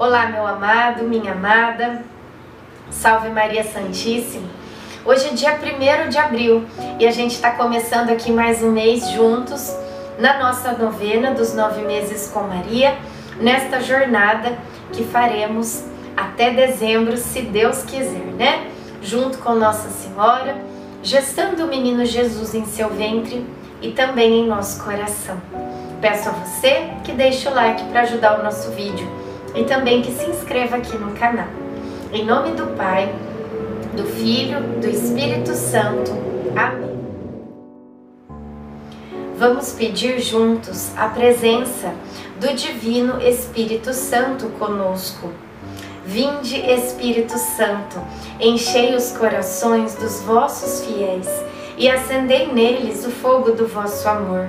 Olá, meu amado, minha amada, salve Maria Santíssima. Hoje é dia 1 de abril e a gente está começando aqui mais um mês juntos na nossa novena dos nove meses com Maria, nesta jornada que faremos até dezembro, se Deus quiser, né? Junto com Nossa Senhora, gestando o menino Jesus em seu ventre e também em nosso coração. Peço a você que deixe o like para ajudar o nosso vídeo e também que se inscreva aqui no canal. Em nome do Pai, do Filho, do Espírito Santo. Amém. Vamos pedir juntos a presença do Divino Espírito Santo conosco. Vinde, Espírito Santo, enchei os corações dos vossos fiéis e acendei neles o fogo do vosso amor.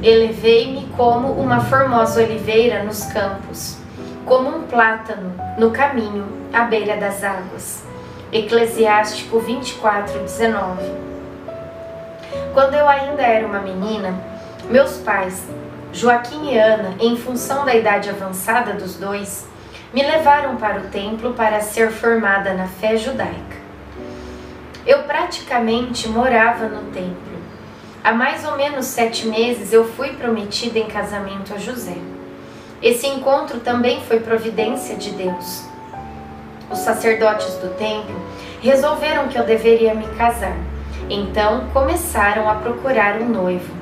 Elevei-me como uma formosa oliveira nos campos, como um plátano no caminho à beira das águas. Eclesiástico 24, 19. Quando eu ainda era uma menina, meus pais, Joaquim e Ana, em função da idade avançada dos dois, me levaram para o templo para ser formada na fé judaica. Eu praticamente morava no templo Há mais ou menos sete meses eu fui prometida em casamento a José. Esse encontro também foi providência de Deus. Os sacerdotes do templo resolveram que eu deveria me casar. Então começaram a procurar um noivo.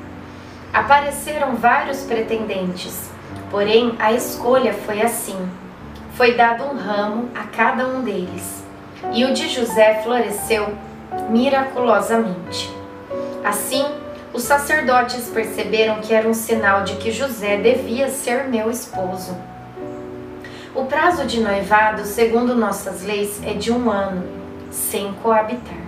Apareceram vários pretendentes, porém a escolha foi assim: foi dado um ramo a cada um deles, e o de José floresceu miraculosamente. Assim, sacerdotes perceberam que era um sinal de que José devia ser meu esposo. O prazo de noivado, segundo nossas leis, é de um ano, sem coabitar.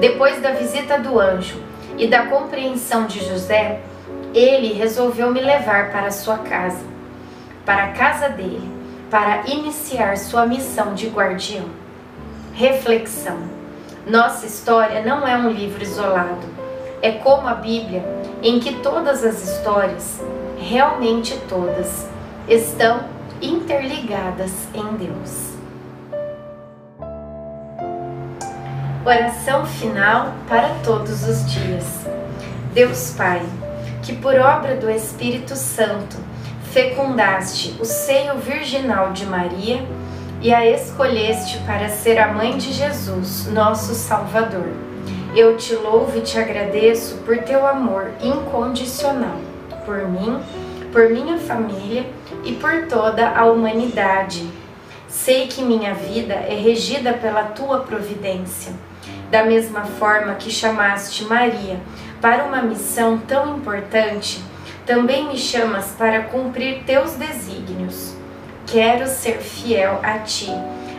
Depois da visita do anjo e da compreensão de José, ele resolveu me levar para sua casa, para a casa dele, para iniciar sua missão de guardião. Reflexão: Nossa história não é um livro isolado é como a Bíblia, em que todas as histórias, realmente todas, estão interligadas em Deus. Oração final para todos os dias. Deus Pai, que por obra do Espírito Santo fecundaste o seio virginal de Maria e a escolheste para ser a mãe de Jesus, nosso Salvador eu te louvo e te agradeço por teu amor incondicional por mim, por minha família e por toda a humanidade. Sei que minha vida é regida pela tua providência. Da mesma forma que chamaste Maria para uma missão tão importante, também me chamas para cumprir teus desígnios. Quero ser fiel a ti,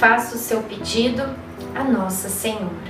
Faça o seu pedido a Nossa Senhora.